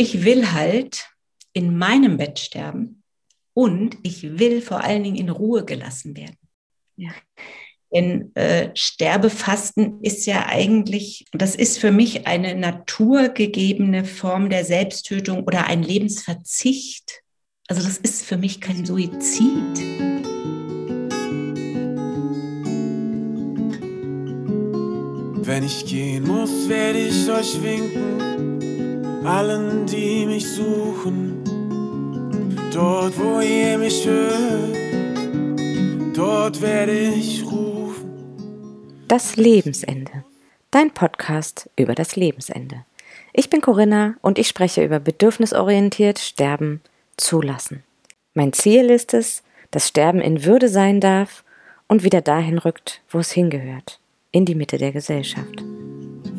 Ich will halt in meinem Bett sterben und ich will vor allen Dingen in Ruhe gelassen werden. Ja. Denn äh, Sterbefasten ist ja eigentlich, das ist für mich eine naturgegebene Form der Selbsttötung oder ein Lebensverzicht. Also das ist für mich kein Suizid. Wenn ich gehen muss, werde ich euch winken, allen, die mich suchen. Dort, wo ihr mich hört, dort werde ich rufen. Das Lebensende. Dein Podcast über das Lebensende. Ich bin Corinna und ich spreche über bedürfnisorientiert Sterben zulassen. Mein Ziel ist es, dass Sterben in Würde sein darf und wieder dahin rückt, wo es hingehört in die Mitte der Gesellschaft.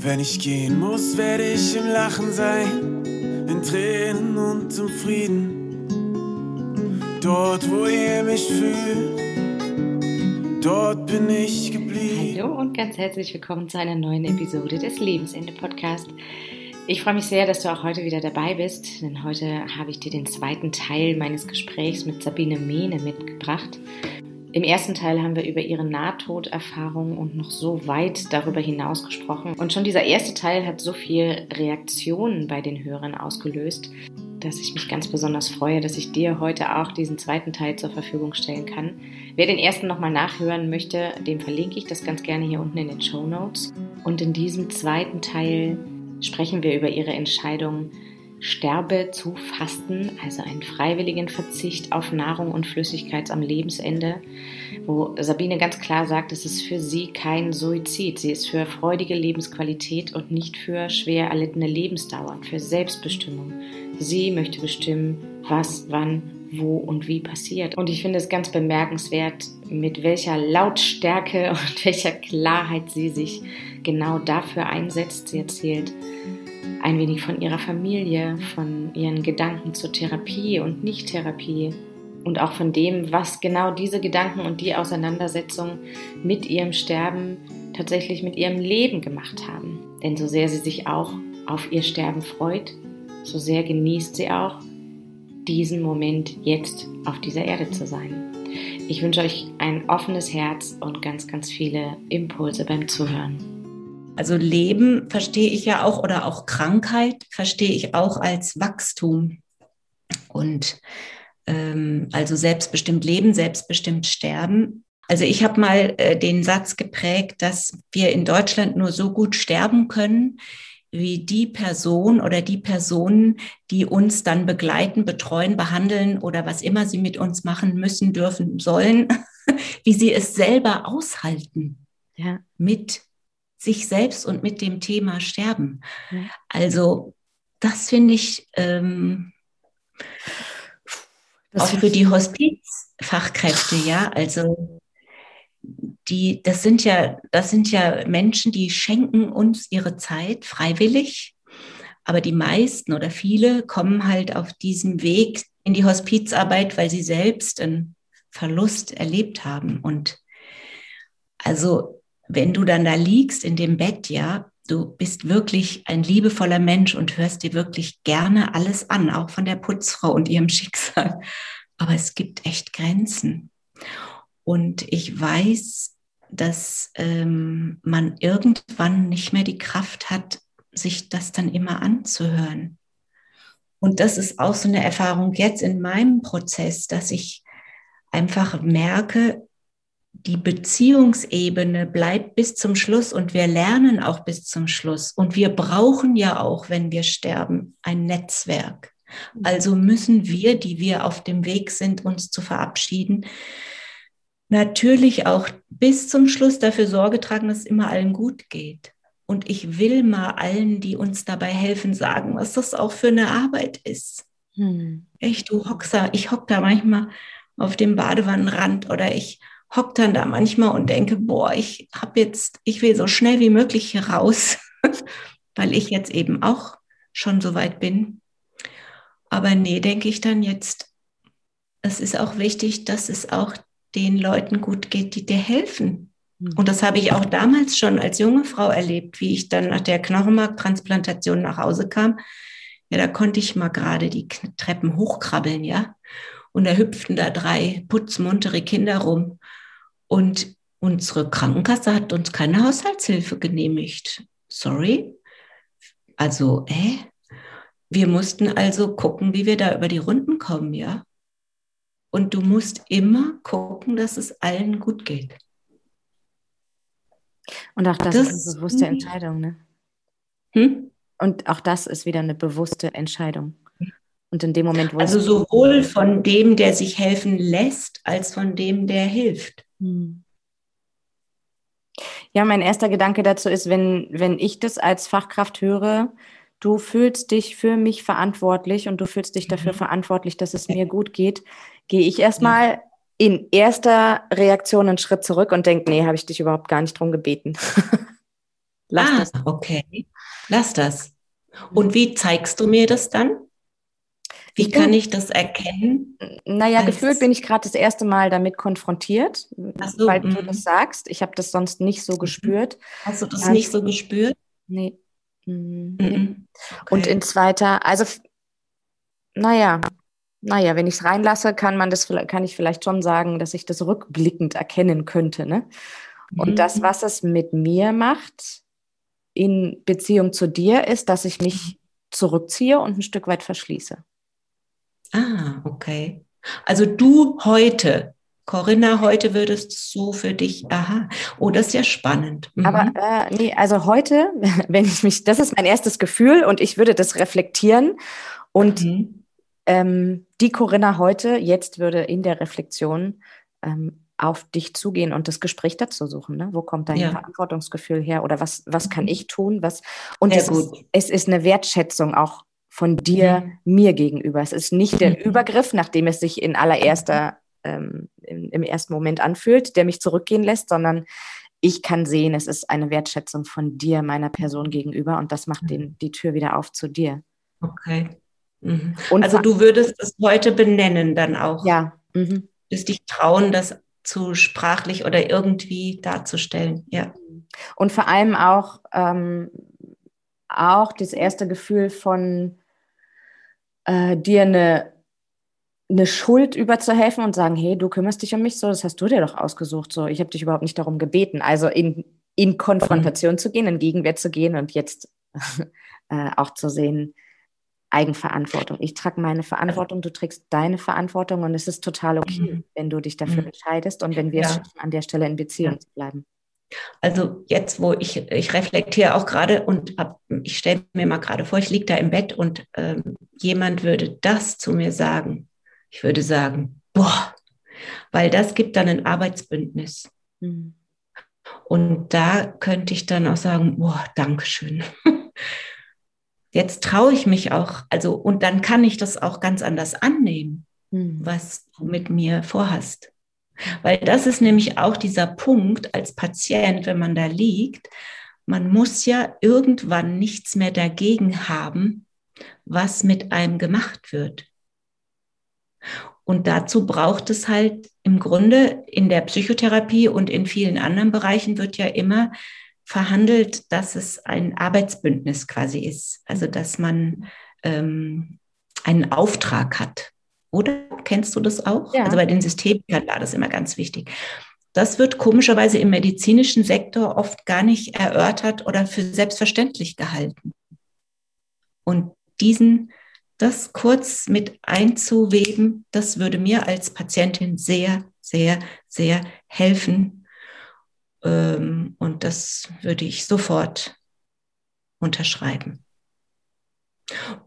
Wenn ich gehen muss, werde ich im Lachen sein, in Tränen und im Frieden. Dort, wo ihr mich fühlt, dort bin ich geblieben. Hallo und ganz herzlich willkommen zu einer neuen Episode des Lebensende Podcast. Ich freue mich sehr, dass du auch heute wieder dabei bist, denn heute habe ich dir den zweiten Teil meines Gesprächs mit Sabine Mehne mitgebracht. Im ersten Teil haben wir über ihre Nahtoderfahrung und noch so weit darüber hinaus gesprochen. Und schon dieser erste Teil hat so viel Reaktionen bei den Hörern ausgelöst, dass ich mich ganz besonders freue, dass ich dir heute auch diesen zweiten Teil zur Verfügung stellen kann. Wer den ersten nochmal nachhören möchte, dem verlinke ich das ganz gerne hier unten in den Show Notes. Und in diesem zweiten Teil sprechen wir über ihre Entscheidung, Sterbe zu fasten, also einen freiwilligen Verzicht auf Nahrung und Flüssigkeit am Lebensende, wo Sabine ganz klar sagt, es ist für sie kein Suizid. Sie ist für freudige Lebensqualität und nicht für schwer erlittene Lebensdauer, für Selbstbestimmung. Sie möchte bestimmen, was, wann, wo und wie passiert. Und ich finde es ganz bemerkenswert, mit welcher Lautstärke und welcher Klarheit sie sich genau dafür einsetzt. Sie erzählt, ein wenig von ihrer Familie, von ihren Gedanken zur Therapie und Nicht-Therapie und auch von dem, was genau diese Gedanken und die Auseinandersetzung mit ihrem Sterben tatsächlich mit ihrem Leben gemacht haben. Denn so sehr sie sich auch auf ihr Sterben freut, so sehr genießt sie auch, diesen Moment jetzt auf dieser Erde zu sein. Ich wünsche euch ein offenes Herz und ganz, ganz viele Impulse beim Zuhören. Also Leben verstehe ich ja auch oder auch Krankheit verstehe ich auch als Wachstum. Und ähm, also selbstbestimmt leben, selbstbestimmt sterben. Also ich habe mal äh, den Satz geprägt, dass wir in Deutschland nur so gut sterben können, wie die Person oder die Personen, die uns dann begleiten, betreuen, behandeln oder was immer sie mit uns machen müssen, dürfen, sollen, wie sie es selber aushalten. Ja. Mit sich selbst und mit dem Thema Sterben. Also das finde ich ähm, das auch für die Hospizfachkräfte, ja, also die, das sind ja, das sind ja Menschen, die schenken uns ihre Zeit freiwillig. Aber die meisten oder viele kommen halt auf diesem Weg in die Hospizarbeit, weil sie selbst einen Verlust erlebt haben. Und also wenn du dann da liegst in dem Bett, ja, du bist wirklich ein liebevoller Mensch und hörst dir wirklich gerne alles an, auch von der Putzfrau und ihrem Schicksal. Aber es gibt echt Grenzen. Und ich weiß, dass ähm, man irgendwann nicht mehr die Kraft hat, sich das dann immer anzuhören. Und das ist auch so eine Erfahrung jetzt in meinem Prozess, dass ich einfach merke, die Beziehungsebene bleibt bis zum Schluss und wir lernen auch bis zum Schluss. Und wir brauchen ja auch, wenn wir sterben, ein Netzwerk. Also müssen wir, die wir auf dem Weg sind, uns zu verabschieden, natürlich auch bis zum Schluss dafür Sorge tragen, dass es immer allen gut geht. Und ich will mal allen, die uns dabei helfen, sagen, was das auch für eine Arbeit ist. Hm. Echt, du Hoxer, ich hock da manchmal auf dem Badewannenrand oder ich hock dann da manchmal und denke, boah, ich habe jetzt, ich will so schnell wie möglich hier raus, weil ich jetzt eben auch schon so weit bin. Aber nee, denke ich dann jetzt, es ist auch wichtig, dass es auch den Leuten gut geht, die dir helfen. Hm. Und das habe ich auch damals schon als junge Frau erlebt, wie ich dann nach der Knochenmarktransplantation nach Hause kam. Ja, da konnte ich mal gerade die Treppen hochkrabbeln, ja. Und da hüpften da drei putzmuntere Kinder rum. Und unsere Krankenkasse hat uns keine Haushaltshilfe genehmigt. Sorry. Also, äh? Wir mussten also gucken, wie wir da über die Runden kommen, ja. Und du musst immer gucken, dass es allen gut geht. Und auch das, das ist eine bewusste Entscheidung, ne? Hm? Und auch das ist wieder eine bewusste Entscheidung. Und in dem Moment, wo also sowohl von dem, der sich helfen lässt, als von dem, der hilft. Hm. Ja, mein erster Gedanke dazu ist, wenn, wenn ich das als Fachkraft höre, du fühlst dich für mich verantwortlich und du fühlst dich dafür mhm. verantwortlich, dass es mir gut geht, gehe ich erstmal ja. in erster Reaktion einen Schritt zurück und denke, nee, habe ich dich überhaupt gar nicht drum gebeten. Lass ah, das. Okay, lass das. Und wie zeigst du mir das dann? Wie kann ich das erkennen? Naja, gefühlt bin ich gerade das erste Mal damit konfrontiert, so, weil du das mhm. sagst. Ich habe das sonst nicht so mhm. gespürt. Hast du das also, nicht so gespürt? Nee. Mhm. mhm. Okay. Und in zweiter, also naja, naja, wenn ich es reinlasse, kann man das, kann ich vielleicht schon sagen, dass ich das rückblickend erkennen könnte. Ne? Und mhm. das, was es mit mir macht in Beziehung zu dir, ist, dass ich mich zurückziehe und ein Stück weit verschließe. Ah, okay. Also du heute Corinna, heute würdest du so für dich, aha, oh, das ist ja spannend. Mhm. Aber äh, nee, also heute, wenn ich mich, das ist mein erstes Gefühl und ich würde das reflektieren und mhm. ähm, die Corinna heute, jetzt würde in der Reflexion ähm, auf dich zugehen und das Gespräch dazu suchen. Ne? Wo kommt dein ja. Verantwortungsgefühl her oder was, was kann mhm. ich tun? Was, und es ist, es ist eine Wertschätzung auch von dir mhm. mir gegenüber. Es ist nicht der mhm. Übergriff, nachdem es sich in allererster ähm, im, im ersten Moment anfühlt, der mich zurückgehen lässt, sondern ich kann sehen, es ist eine Wertschätzung von dir, meiner Person gegenüber und das macht den, die Tür wieder auf zu dir. Okay. Mhm. Und also du würdest es heute benennen dann auch. Ja. Mhm. Würdest dich trauen, das zu sprachlich oder irgendwie darzustellen. Ja. Und vor allem auch, ähm, auch das erste Gefühl von äh, dir eine eine Schuld überzuhelfen und sagen, hey, du kümmerst dich um mich so, das hast du dir doch ausgesucht, so, ich habe dich überhaupt nicht darum gebeten. Also in, in Konfrontation zu gehen, in Gegenwehr zu gehen und jetzt äh, auch zu sehen, Eigenverantwortung. Ich trage meine Verantwortung, du trägst deine Verantwortung und es ist total okay, mhm. wenn du dich dafür mhm. entscheidest und wenn wir ja. es an der Stelle in Beziehung ja. bleiben. Also jetzt, wo ich, ich reflektiere auch gerade und ab, ich stelle mir mal gerade vor, ich liege da im Bett und ähm, jemand würde das zu mir sagen ich würde sagen, boah, weil das gibt dann ein Arbeitsbündnis. Mhm. Und da könnte ich dann auch sagen, boah, Dankeschön. Jetzt traue ich mich auch, also, und dann kann ich das auch ganz anders annehmen, mhm. was du mit mir vorhast. Weil das ist nämlich auch dieser Punkt als Patient, wenn man da liegt, man muss ja irgendwann nichts mehr dagegen haben, was mit einem gemacht wird. Und dazu braucht es halt im Grunde in der Psychotherapie und in vielen anderen Bereichen wird ja immer verhandelt, dass es ein Arbeitsbündnis quasi ist. Also dass man ähm, einen Auftrag hat. Oder kennst du das auch? Ja. Also bei den Systemikern war das immer ganz wichtig. Das wird komischerweise im medizinischen Sektor oft gar nicht erörtert oder für selbstverständlich gehalten. Und diesen das kurz mit einzuweben, das würde mir als Patientin sehr, sehr, sehr helfen. Ähm, und das würde ich sofort unterschreiben.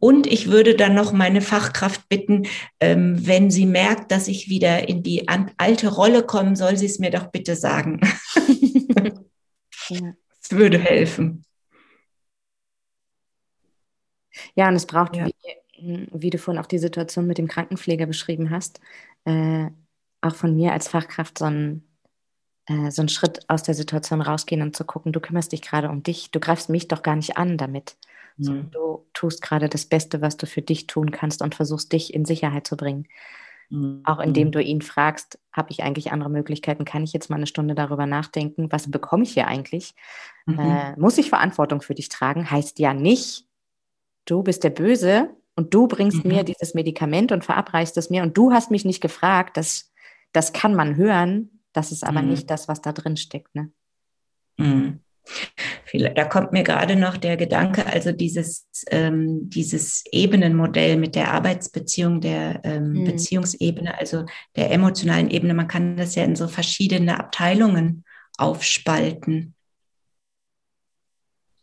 Und ich würde dann noch meine Fachkraft bitten, ähm, wenn sie merkt, dass ich wieder in die alte Rolle kommen soll, sie es mir doch bitte sagen. Es würde helfen. Ja, und es braucht, ja. wie wie du vorhin auch die Situation mit dem Krankenpfleger beschrieben hast, äh, auch von mir als Fachkraft so ein, äh, so einen Schritt aus der Situation rausgehen und zu gucken, du kümmerst dich gerade um dich, du greifst mich doch gar nicht an damit. Mhm. Du tust gerade das Beste, was du für dich tun kannst und versuchst dich in Sicherheit zu bringen. Mhm. Auch indem mhm. du ihn fragst, habe ich eigentlich andere Möglichkeiten? Kann ich jetzt mal eine Stunde darüber nachdenken? Was bekomme ich hier eigentlich? Mhm. Äh, muss ich Verantwortung für dich tragen? Heißt ja nicht, du bist der Böse, und du bringst mhm. mir dieses Medikament und verabreichst es mir und du hast mich nicht gefragt, das, das kann man hören, das ist aber mhm. nicht das, was da drin steckt. Ne? Da kommt mir gerade noch der Gedanke, also dieses, ähm, dieses Ebenenmodell mit der Arbeitsbeziehung, der ähm, mhm. Beziehungsebene, also der emotionalen Ebene, man kann das ja in so verschiedene Abteilungen aufspalten.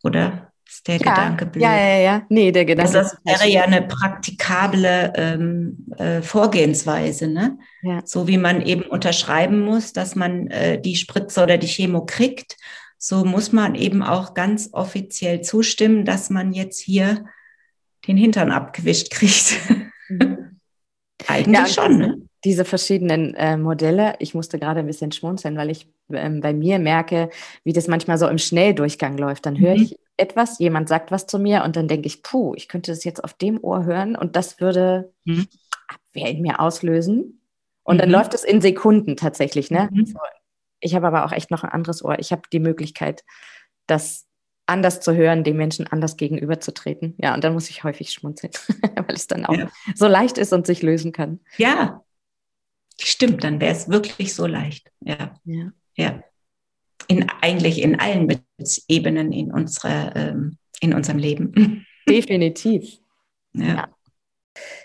Oder? Ist der ja, Gedanke blöd? Ja, ja, ja. Nee, der Gedanke. Also das wäre ja eine praktikable ähm, äh, Vorgehensweise, ne? Ja. So wie man eben unterschreiben muss, dass man äh, die Spritze oder die Chemo kriegt so muss man eben auch ganz offiziell zustimmen, dass man jetzt hier den Hintern abgewischt kriegt. Mhm. Eigentlich ja, schon, ne? Diese verschiedenen äh, Modelle, ich musste gerade ein bisschen schmunzeln, weil ich ähm, bei mir merke, wie das manchmal so im Schnelldurchgang läuft. Dann höre mhm. ich etwas, jemand sagt was zu mir und dann denke ich, puh, ich könnte das jetzt auf dem Ohr hören und das würde mhm. Abwehr in mir auslösen. Und mhm. dann läuft es in Sekunden tatsächlich, ne? Mhm. So ich habe aber auch echt noch ein anderes Ohr. Ich habe die Möglichkeit, das anders zu hören, den Menschen anders gegenüberzutreten. Ja, und dann muss ich häufig schmunzeln, weil es dann auch ja. so leicht ist und sich lösen kann. Ja, stimmt, dann wäre es wirklich so leicht. Ja. ja. ja. In, eigentlich in allen Ebenen in, unserer, ähm, in unserem Leben. Definitiv. Ja. ja.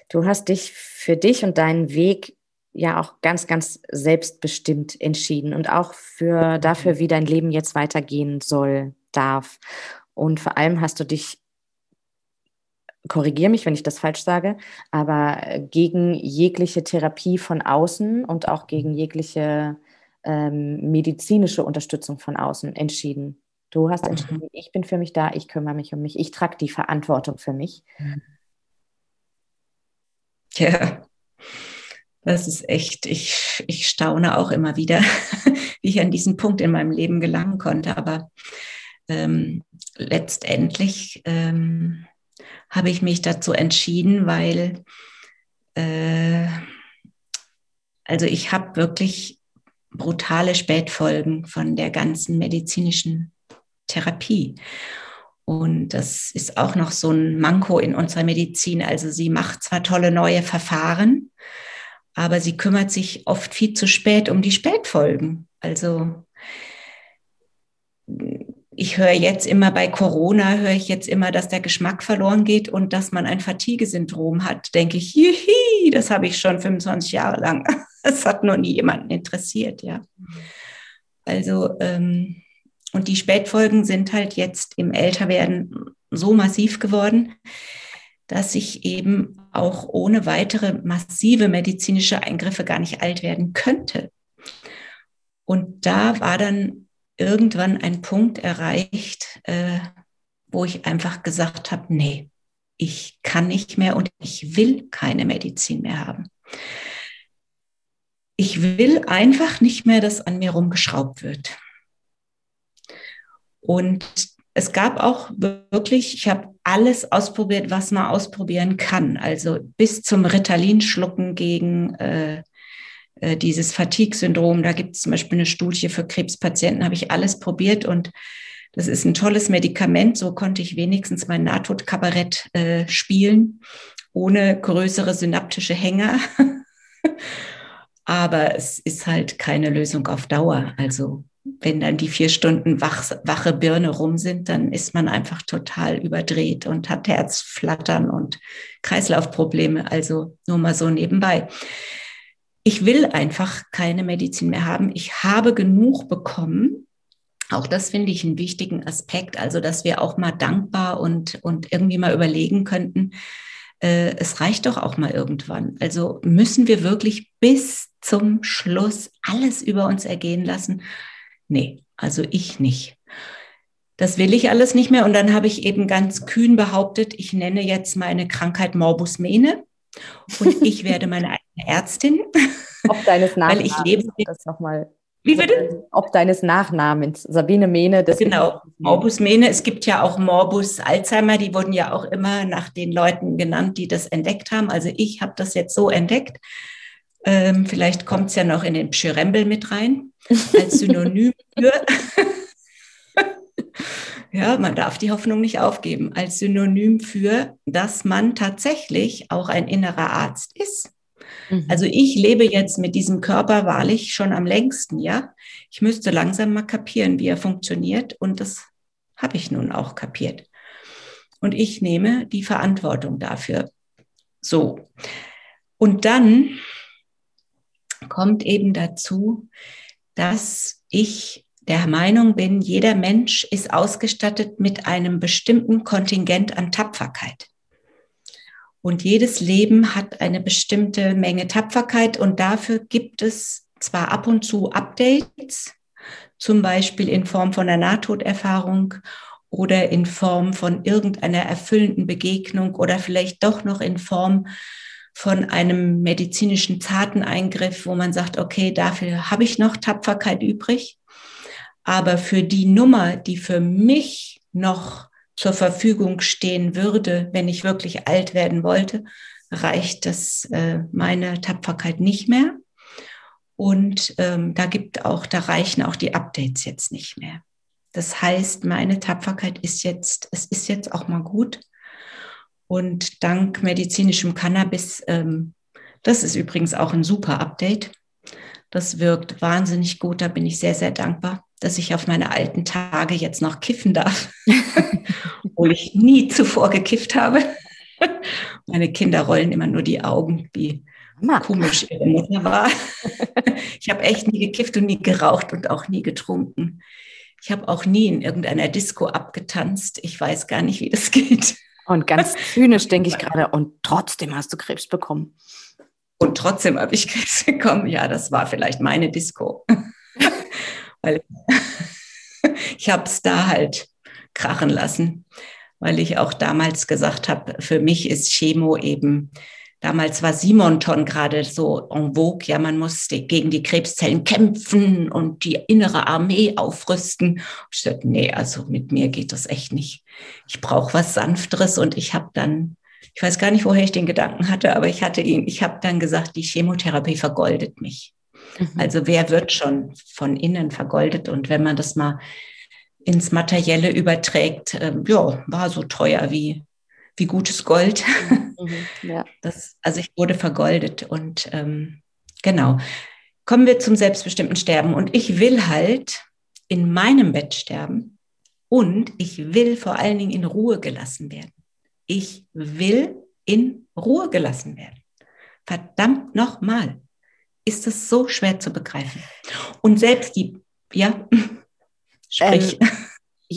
Du hast dich für dich und deinen Weg ja auch ganz, ganz selbstbestimmt entschieden und auch für dafür, wie dein Leben jetzt weitergehen soll, darf. Und vor allem hast du dich, korrigiere mich, wenn ich das falsch sage, aber gegen jegliche Therapie von außen und auch gegen jegliche ähm, medizinische Unterstützung von außen entschieden. Du hast entschieden, ich bin für mich da, ich kümmere mich um mich, ich trage die Verantwortung für mich. Ja. Das ist echt, ich, ich staune auch immer wieder, wie ich an diesen Punkt in meinem Leben gelangen konnte. Aber ähm, letztendlich ähm, habe ich mich dazu entschieden, weil äh, also ich habe wirklich brutale Spätfolgen von der ganzen medizinischen Therapie. Und das ist auch noch so ein Manko in unserer Medizin. Also sie macht zwar tolle neue Verfahren, aber sie kümmert sich oft viel zu spät um die Spätfolgen. Also ich höre jetzt immer bei Corona, höre ich jetzt immer, dass der Geschmack verloren geht und dass man ein Fatigue-Syndrom hat. Denke ich, hihi, das habe ich schon 25 Jahre lang. Das hat noch nie jemanden interessiert, ja. Also, ähm, und die Spätfolgen sind halt jetzt im Älterwerden so massiv geworden, dass ich eben auch ohne weitere massive medizinische Eingriffe gar nicht alt werden könnte. Und da war dann irgendwann ein Punkt erreicht, äh, wo ich einfach gesagt habe, nee, ich kann nicht mehr und ich will keine Medizin mehr haben. Ich will einfach nicht mehr, dass an mir rumgeschraubt wird. Und es gab auch wirklich, ich habe alles ausprobiert, was man ausprobieren kann. Also bis zum Ritalin-Schlucken gegen äh, äh, dieses Fatigue-Syndrom. Da gibt es zum Beispiel eine Studie für Krebspatienten, habe ich alles probiert und das ist ein tolles Medikament. So konnte ich wenigstens mein Nahtodkabarett äh, spielen, ohne größere synaptische Hänger. Aber es ist halt keine Lösung auf Dauer. Also wenn dann die vier Stunden wach, wache Birne rum sind, dann ist man einfach total überdreht und hat Herzflattern und Kreislaufprobleme. Also nur mal so nebenbei. Ich will einfach keine Medizin mehr haben. Ich habe genug bekommen. Auch das finde ich einen wichtigen Aspekt. Also, dass wir auch mal dankbar und, und irgendwie mal überlegen könnten, äh, es reicht doch auch mal irgendwann. Also müssen wir wirklich bis zum Schluss alles über uns ergehen lassen nee, also ich nicht. Das will ich alles nicht mehr. Und dann habe ich eben ganz kühn behauptet, ich nenne jetzt meine Krankheit Morbus Mene und ich werde meine eigene Ärztin. Ob deines Nachnamens. Weil ich lebe. Das nochmal. Wie bitte? Ob deines Nachnamens. Sabine Mene. Das genau. Morbus Mene. Es gibt ja auch Morbus Alzheimer. Die wurden ja auch immer nach den Leuten genannt, die das entdeckt haben. Also ich habe das jetzt so entdeckt. Ähm, vielleicht kommt es ja noch in den Pschyrembel mit rein, als Synonym für. Ja, man darf die Hoffnung nicht aufgeben als Synonym für, dass man tatsächlich auch ein innerer Arzt ist. Mhm. Also ich lebe jetzt mit diesem Körper wahrlich schon am längsten, ja. Ich müsste langsam mal kapieren, wie er funktioniert und das habe ich nun auch kapiert. Und ich nehme die Verantwortung dafür. So. Und dann kommt eben dazu, dass ich der Meinung bin, jeder Mensch ist ausgestattet mit einem bestimmten Kontingent an Tapferkeit. Und jedes Leben hat eine bestimmte Menge Tapferkeit und dafür gibt es zwar ab und zu Updates, zum Beispiel in Form von einer Nahtoderfahrung oder in Form von irgendeiner erfüllenden Begegnung oder vielleicht doch noch in Form von einem medizinischen zarten Eingriff, wo man sagt, okay, dafür habe ich noch Tapferkeit übrig. Aber für die Nummer, die für mich noch zur Verfügung stehen würde, wenn ich wirklich alt werden wollte, reicht das äh, meine Tapferkeit nicht mehr. Und ähm, da gibt auch, da reichen auch die Updates jetzt nicht mehr. Das heißt, meine Tapferkeit ist jetzt, es ist jetzt auch mal gut. Und dank medizinischem Cannabis, ähm, das ist übrigens auch ein super Update. Das wirkt wahnsinnig gut. Da bin ich sehr, sehr dankbar, dass ich auf meine alten Tage jetzt noch kiffen darf, obwohl ich nie zuvor gekifft habe. Meine Kinder rollen immer nur die Augen, wie Mama. komisch ihre Mutter war. Ich habe echt nie gekifft und nie geraucht und auch nie getrunken. Ich habe auch nie in irgendeiner Disco abgetanzt. Ich weiß gar nicht, wie das geht. Und ganz zynisch denke ich gerade, und trotzdem hast du Krebs bekommen. Und trotzdem habe ich Krebs bekommen. Ja, das war vielleicht meine Disco. weil ich habe es da halt krachen lassen, weil ich auch damals gesagt habe, für mich ist Chemo eben Damals war Simonton gerade so en vogue. Ja, man muss gegen die Krebszellen kämpfen und die innere Armee aufrüsten. Ich sagte, nee, also mit mir geht das echt nicht. Ich brauche was Sanfteres und ich habe dann, ich weiß gar nicht, woher ich den Gedanken hatte, aber ich hatte ihn, ich habe dann gesagt, die Chemotherapie vergoldet mich. Mhm. Also wer wird schon von innen vergoldet? Und wenn man das mal ins Materielle überträgt, äh, ja, war so teuer wie wie gutes Gold. Mhm, ja. das, also ich wurde vergoldet und ähm, genau. Kommen wir zum selbstbestimmten Sterben. Und ich will halt in meinem Bett sterben und ich will vor allen Dingen in Ruhe gelassen werden. Ich will in Ruhe gelassen werden. Verdammt nochmal, ist es so schwer zu begreifen. Und selbst die, ja, sprich. Ähm,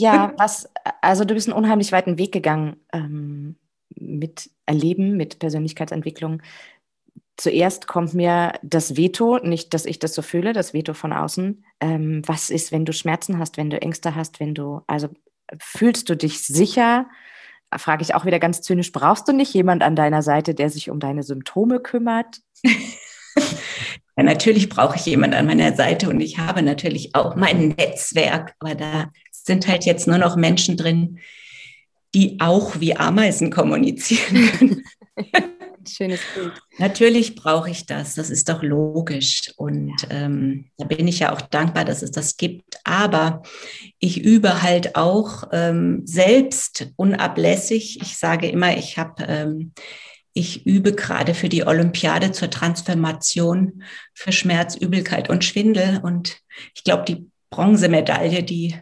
ja, was, also du bist einen unheimlich weiten Weg gegangen ähm, mit Erleben, mit Persönlichkeitsentwicklung. Zuerst kommt mir das Veto, nicht, dass ich das so fühle, das Veto von außen. Ähm, was ist, wenn du Schmerzen hast, wenn du Ängste hast, wenn du, also fühlst du dich sicher? Frage ich auch wieder ganz zynisch, brauchst du nicht jemand an deiner Seite, der sich um deine Symptome kümmert? Ja, natürlich brauche ich jemand an meiner Seite und ich habe natürlich auch mein Netzwerk, aber da sind halt jetzt nur noch Menschen drin, die auch wie Ameisen kommunizieren können. Schönes Bild. Natürlich brauche ich das, das ist doch logisch. Und ähm, da bin ich ja auch dankbar, dass es das gibt. Aber ich übe halt auch ähm, selbst unablässig. Ich sage immer, ich habe, ähm, ich übe gerade für die Olympiade zur Transformation für Schmerz, Übelkeit und Schwindel. Und ich glaube, die Bronzemedaille, die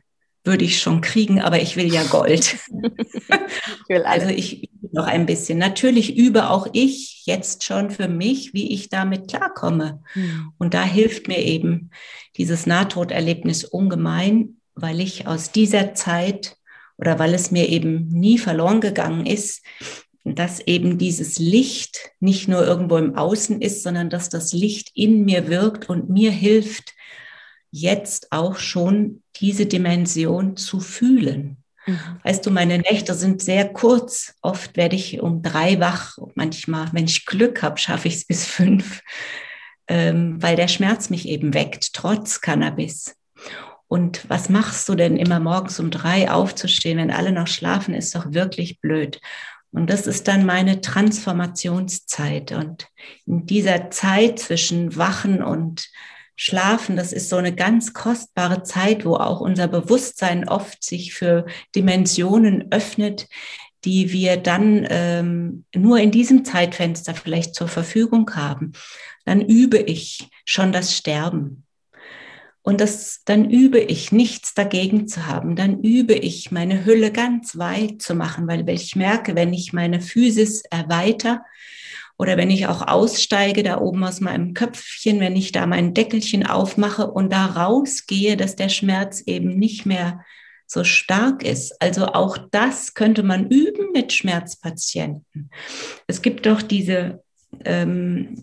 würde ich schon kriegen, aber ich will ja Gold. ich will also ich übe noch ein bisschen. Natürlich übe auch ich jetzt schon für mich, wie ich damit klarkomme. Mhm. Und da hilft mir eben dieses Nahtoderlebnis ungemein, weil ich aus dieser Zeit oder weil es mir eben nie verloren gegangen ist, dass eben dieses Licht nicht nur irgendwo im Außen ist, sondern dass das Licht in mir wirkt und mir hilft, jetzt auch schon diese Dimension zu fühlen. Mhm. Weißt du, meine Nächte sind sehr kurz. Oft werde ich um drei wach. Manchmal, wenn ich Glück habe, schaffe ich es bis fünf, ähm, weil der Schmerz mich eben weckt, trotz Cannabis. Und was machst du denn immer morgens um drei aufzustehen, wenn alle noch schlafen, ist doch wirklich blöd. Und das ist dann meine Transformationszeit. Und in dieser Zeit zwischen Wachen und Schlafen, das ist so eine ganz kostbare Zeit, wo auch unser Bewusstsein oft sich für Dimensionen öffnet, die wir dann ähm, nur in diesem Zeitfenster vielleicht zur Verfügung haben. Dann übe ich schon das Sterben. Und das, dann übe ich, nichts dagegen zu haben. Dann übe ich, meine Hülle ganz weit zu machen, weil ich merke, wenn ich meine Physis erweitere, oder wenn ich auch aussteige, da oben aus meinem Köpfchen, wenn ich da mein Deckelchen aufmache und da rausgehe, dass der Schmerz eben nicht mehr so stark ist. Also auch das könnte man üben mit Schmerzpatienten. Es gibt doch diese ähm,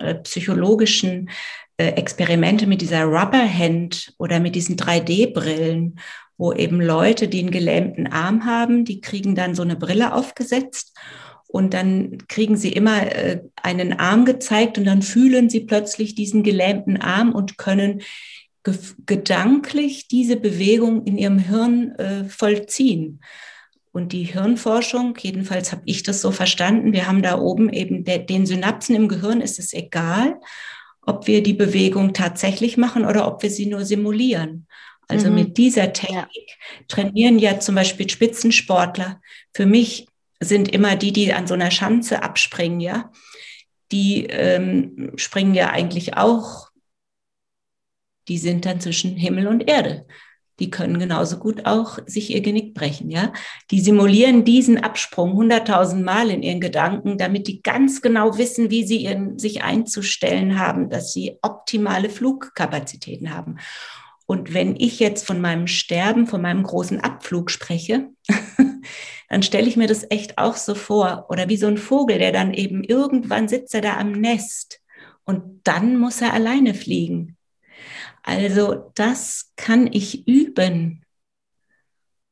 äh, psychologischen äh, Experimente mit dieser Rubberhand oder mit diesen 3D-Brillen, wo eben Leute, die einen gelähmten Arm haben, die kriegen dann so eine Brille aufgesetzt und dann kriegen sie immer äh, einen Arm gezeigt und dann fühlen sie plötzlich diesen gelähmten Arm und können gedanklich diese Bewegung in ihrem Hirn äh, vollziehen. Und die Hirnforschung, jedenfalls habe ich das so verstanden, wir haben da oben eben der, den Synapsen im Gehirn ist es egal, ob wir die Bewegung tatsächlich machen oder ob wir sie nur simulieren. Also mhm. mit dieser Technik trainieren ja zum Beispiel Spitzensportler. Für mich sind immer die, die an so einer Schanze abspringen, ja. Die ähm, springen ja eigentlich auch, die sind dann zwischen Himmel und Erde. Die können genauso gut auch sich ihr Genick brechen, ja. Die simulieren diesen Absprung hunderttausend Mal in ihren Gedanken, damit die ganz genau wissen, wie sie ihren, sich einzustellen haben, dass sie optimale Flugkapazitäten haben. Und wenn ich jetzt von meinem Sterben, von meinem großen Abflug spreche, dann stelle ich mir das echt auch so vor. Oder wie so ein Vogel, der dann eben irgendwann sitzt er da am Nest und dann muss er alleine fliegen. Also das kann ich üben.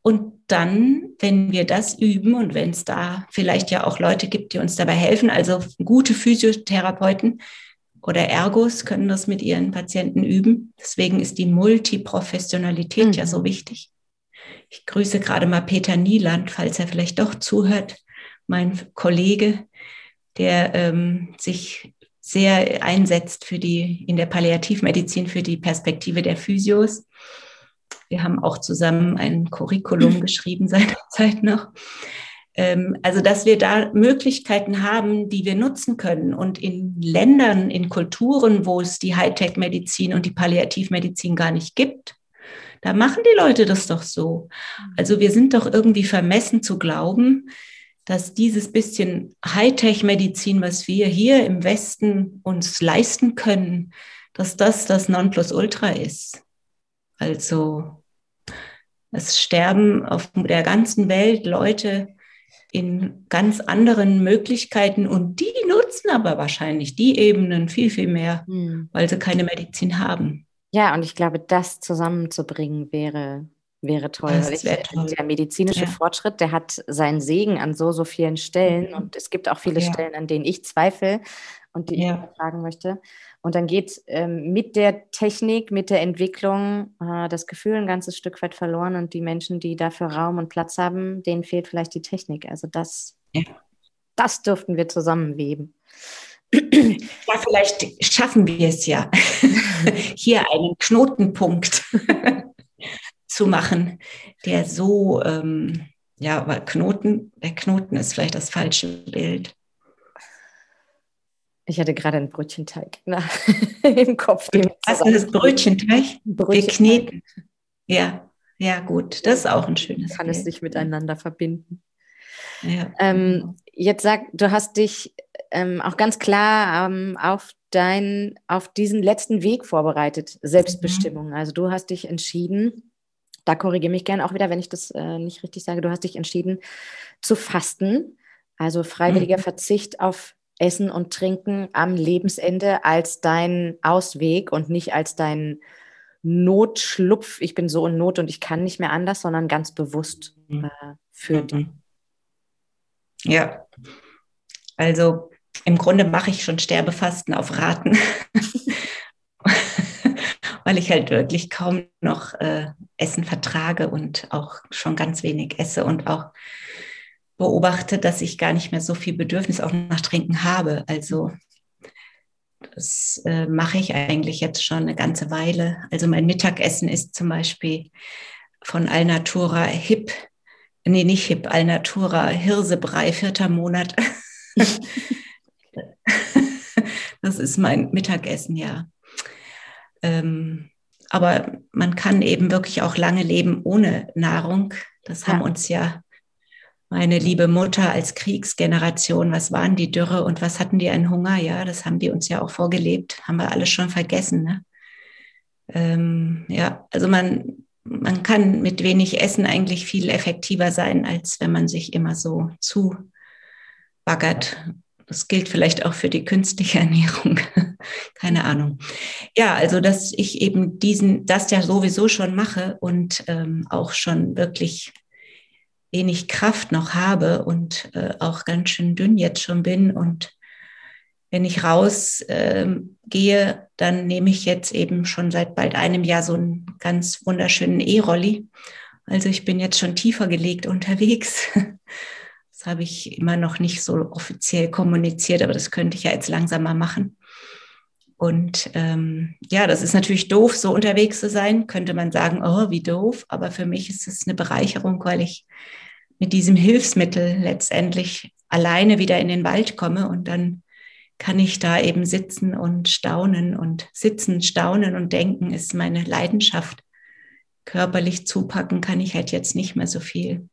Und dann, wenn wir das üben und wenn es da vielleicht ja auch Leute gibt, die uns dabei helfen, also gute Physiotherapeuten oder Ergos können das mit ihren Patienten üben. Deswegen ist die Multiprofessionalität mhm. ja so wichtig. Ich grüße gerade mal Peter Nieland, falls er vielleicht doch zuhört, mein Kollege, der ähm, sich sehr einsetzt für die, in der Palliativmedizin für die Perspektive der Physios. Wir haben auch zusammen ein Curriculum geschrieben seinerzeit noch. Ähm, also, dass wir da Möglichkeiten haben, die wir nutzen können. Und in Ländern, in Kulturen, wo es die Hightech-Medizin und die Palliativmedizin gar nicht gibt, da machen die Leute das doch so. Also wir sind doch irgendwie vermessen zu glauben, dass dieses bisschen Hightech-Medizin, was wir hier im Westen uns leisten können, dass das das Nonplusultra ist. Also es sterben auf der ganzen Welt Leute in ganz anderen Möglichkeiten und die nutzen aber wahrscheinlich die Ebenen viel, viel mehr, mhm. weil sie keine Medizin haben. Ja, und ich glaube, das zusammenzubringen wäre, wäre toll. Das ich, toll. Der medizinische ja. Fortschritt, der hat seinen Segen an so, so vielen Stellen. Mhm. Und es gibt auch viele ja. Stellen, an denen ich zweifle und die ja. ich fragen möchte. Und dann geht ähm, mit der Technik, mit der Entwicklung äh, das Gefühl ein ganzes Stück weit verloren. Und die Menschen, die dafür Raum und Platz haben, denen fehlt vielleicht die Technik. Also das, das dürften wir zusammenweben. Ja, vielleicht schaffen wir es ja, hier einen Knotenpunkt zu machen, der so, ähm, ja, aber Knoten, der Knoten ist vielleicht das falsche Bild. Ich hatte gerade einen Brötchenteig na, im Kopf. Was ist das Brötchenteig? Brötchenteig? Wir kneten. Ja, ja, gut. Das ist auch ein schönes Kann Bild. es sich miteinander verbinden. Ja. Ähm, jetzt sag, du hast dich ähm, auch ganz klar ähm, auf dein, auf diesen letzten Weg vorbereitet, Selbstbestimmung. Mhm. Also du hast dich entschieden, da korrigiere mich gerne auch wieder, wenn ich das äh, nicht richtig sage, du hast dich entschieden zu fasten, also freiwilliger mhm. Verzicht auf Essen und Trinken am Lebensende als dein Ausweg und nicht als dein Notschlupf, ich bin so in Not und ich kann nicht mehr anders, sondern ganz bewusst mhm. äh, für mhm. dich. Ja, also im Grunde mache ich schon Sterbefasten auf Raten, weil ich halt wirklich kaum noch äh, Essen vertrage und auch schon ganz wenig esse und auch beobachte, dass ich gar nicht mehr so viel Bedürfnis auch nach Trinken habe. Also Das äh, mache ich eigentlich jetzt schon eine ganze Weile. Also mein Mittagessen ist zum Beispiel von Alnatura Hip, nee, nicht Hip, Alnatura Hirsebrei, vierter Monat. das ist mein Mittagessen, ja. Ähm, aber man kann eben wirklich auch lange leben ohne Nahrung. Das ja. haben uns ja meine liebe Mutter als Kriegsgeneration, was waren die Dürre und was hatten die einen Hunger? Ja, das haben die uns ja auch vorgelebt, haben wir alles schon vergessen. Ne? Ähm, ja, also man, man kann mit wenig Essen eigentlich viel effektiver sein, als wenn man sich immer so zubaggert. Das gilt vielleicht auch für die künstliche Ernährung. Keine Ahnung. Ja, also dass ich eben diesen, das ja sowieso schon mache und ähm, auch schon wirklich wenig Kraft noch habe und äh, auch ganz schön dünn jetzt schon bin. Und wenn ich rausgehe, äh, dann nehme ich jetzt eben schon seit bald einem Jahr so einen ganz wunderschönen E-Rolli. Also ich bin jetzt schon tiefer gelegt unterwegs. Das habe ich immer noch nicht so offiziell kommuniziert, aber das könnte ich ja jetzt langsam mal machen. Und ähm, ja, das ist natürlich doof, so unterwegs zu sein. Könnte man sagen, oh, wie doof. Aber für mich ist es eine Bereicherung, weil ich mit diesem Hilfsmittel letztendlich alleine wieder in den Wald komme und dann kann ich da eben sitzen und staunen und sitzen, staunen und denken ist meine Leidenschaft. Körperlich zupacken kann ich halt jetzt nicht mehr so viel.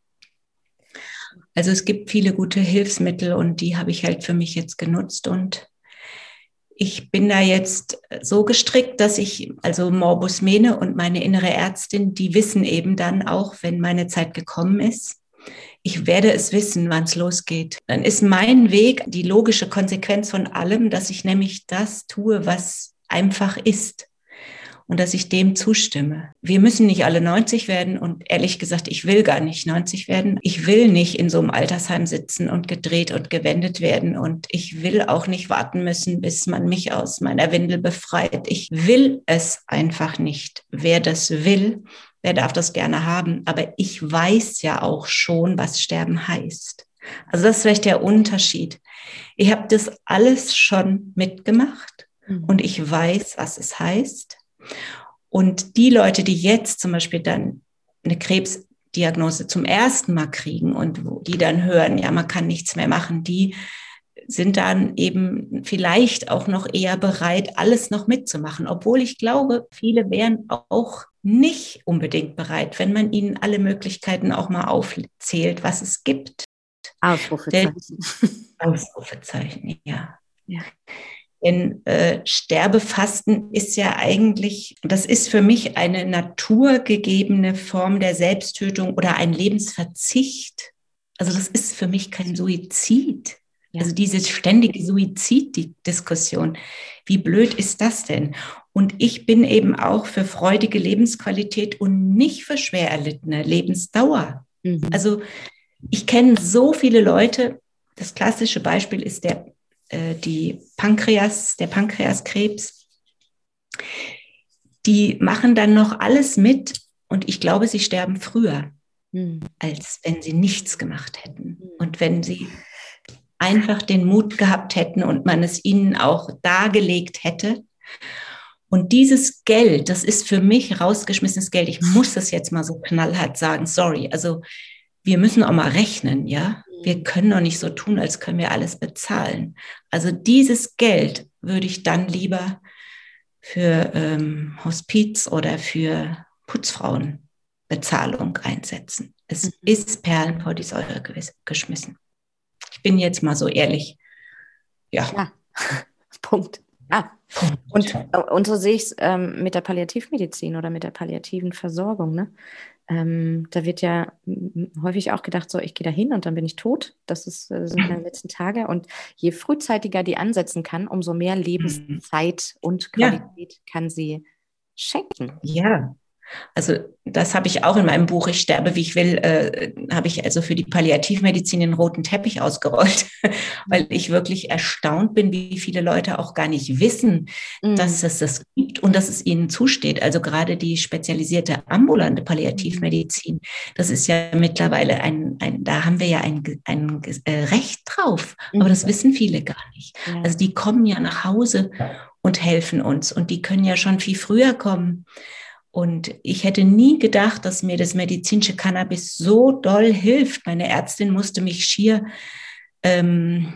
Also es gibt viele gute Hilfsmittel und die habe ich halt für mich jetzt genutzt und ich bin da jetzt so gestrickt, dass ich, also Morbus Mene und meine innere Ärztin, die wissen eben dann auch, wenn meine Zeit gekommen ist. Ich werde es wissen, wann es losgeht. Dann ist mein Weg die logische Konsequenz von allem, dass ich nämlich das tue, was einfach ist und dass ich dem zustimme. Wir müssen nicht alle 90 werden und ehrlich gesagt, ich will gar nicht 90 werden. Ich will nicht in so einem Altersheim sitzen und gedreht und gewendet werden und ich will auch nicht warten müssen, bis man mich aus meiner Windel befreit. Ich will es einfach nicht. Wer das will, wer darf das gerne haben, aber ich weiß ja auch schon, was Sterben heißt. Also das ist vielleicht der Unterschied. Ich habe das alles schon mitgemacht mhm. und ich weiß, was es heißt. Und die Leute, die jetzt zum Beispiel dann eine Krebsdiagnose zum ersten Mal kriegen und die dann hören, ja, man kann nichts mehr machen, die sind dann eben vielleicht auch noch eher bereit, alles noch mitzumachen. Obwohl ich glaube, viele wären auch nicht unbedingt bereit, wenn man ihnen alle Möglichkeiten auch mal aufzählt, was es gibt. Ausrufezeichen. Ausrufezeichen, ja. ja. Denn äh, Sterbefasten ist ja eigentlich, das ist für mich eine naturgegebene Form der Selbsttötung oder ein Lebensverzicht. Also das ist für mich kein Suizid. Also diese ständige Suiziddiskussion. Wie blöd ist das denn? Und ich bin eben auch für freudige Lebensqualität und nicht für schwer erlittene Lebensdauer. Mhm. Also ich kenne so viele Leute, das klassische Beispiel ist der äh, die Pankreas, der Pankreaskrebs, die machen dann noch alles mit und ich glaube, sie sterben früher, mhm. als wenn sie nichts gemacht hätten. Mhm. Und wenn sie einfach den Mut gehabt hätten und man es ihnen auch dargelegt hätte. Und dieses Geld, das ist für mich rausgeschmissenes Geld. Ich muss das jetzt mal so knallhart sagen. Sorry. Also wir müssen auch mal rechnen, ja. Wir können doch nicht so tun, als können wir alles bezahlen. Also dieses Geld würde ich dann lieber für ähm, Hospiz oder für Putzfrauenbezahlung einsetzen. Es mhm. ist Perlen vor die Säure geschmissen. Ich bin jetzt mal so ehrlich. Ja. ja. Punkt. Ja. Und, und so sehe ich es ähm, mit der Palliativmedizin oder mit der palliativen Versorgung. Ne? Ähm, da wird ja häufig auch gedacht, so, ich gehe da hin und dann bin ich tot. Das ist, äh, sind meine letzten Tage. Und je frühzeitiger die ansetzen kann, umso mehr Lebenszeit und Qualität ja. kann sie schenken. Ja, Also das habe ich auch in meinem Buch Ich sterbe, wie ich will, äh, habe ich also für die Palliativmedizin den roten Teppich ausgerollt, weil ich wirklich erstaunt bin, wie viele Leute auch gar nicht wissen, mhm. dass es das gibt und dass es ihnen zusteht. Also gerade die spezialisierte ambulante Palliativmedizin, das ist ja mittlerweile ein, ein da haben wir ja ein, ein äh, Recht drauf, aber das mhm. wissen viele gar nicht. Also die kommen ja nach Hause und helfen uns und die können ja schon viel früher kommen. Und ich hätte nie gedacht, dass mir das medizinische Cannabis so doll hilft. Meine Ärztin musste mich schier ähm,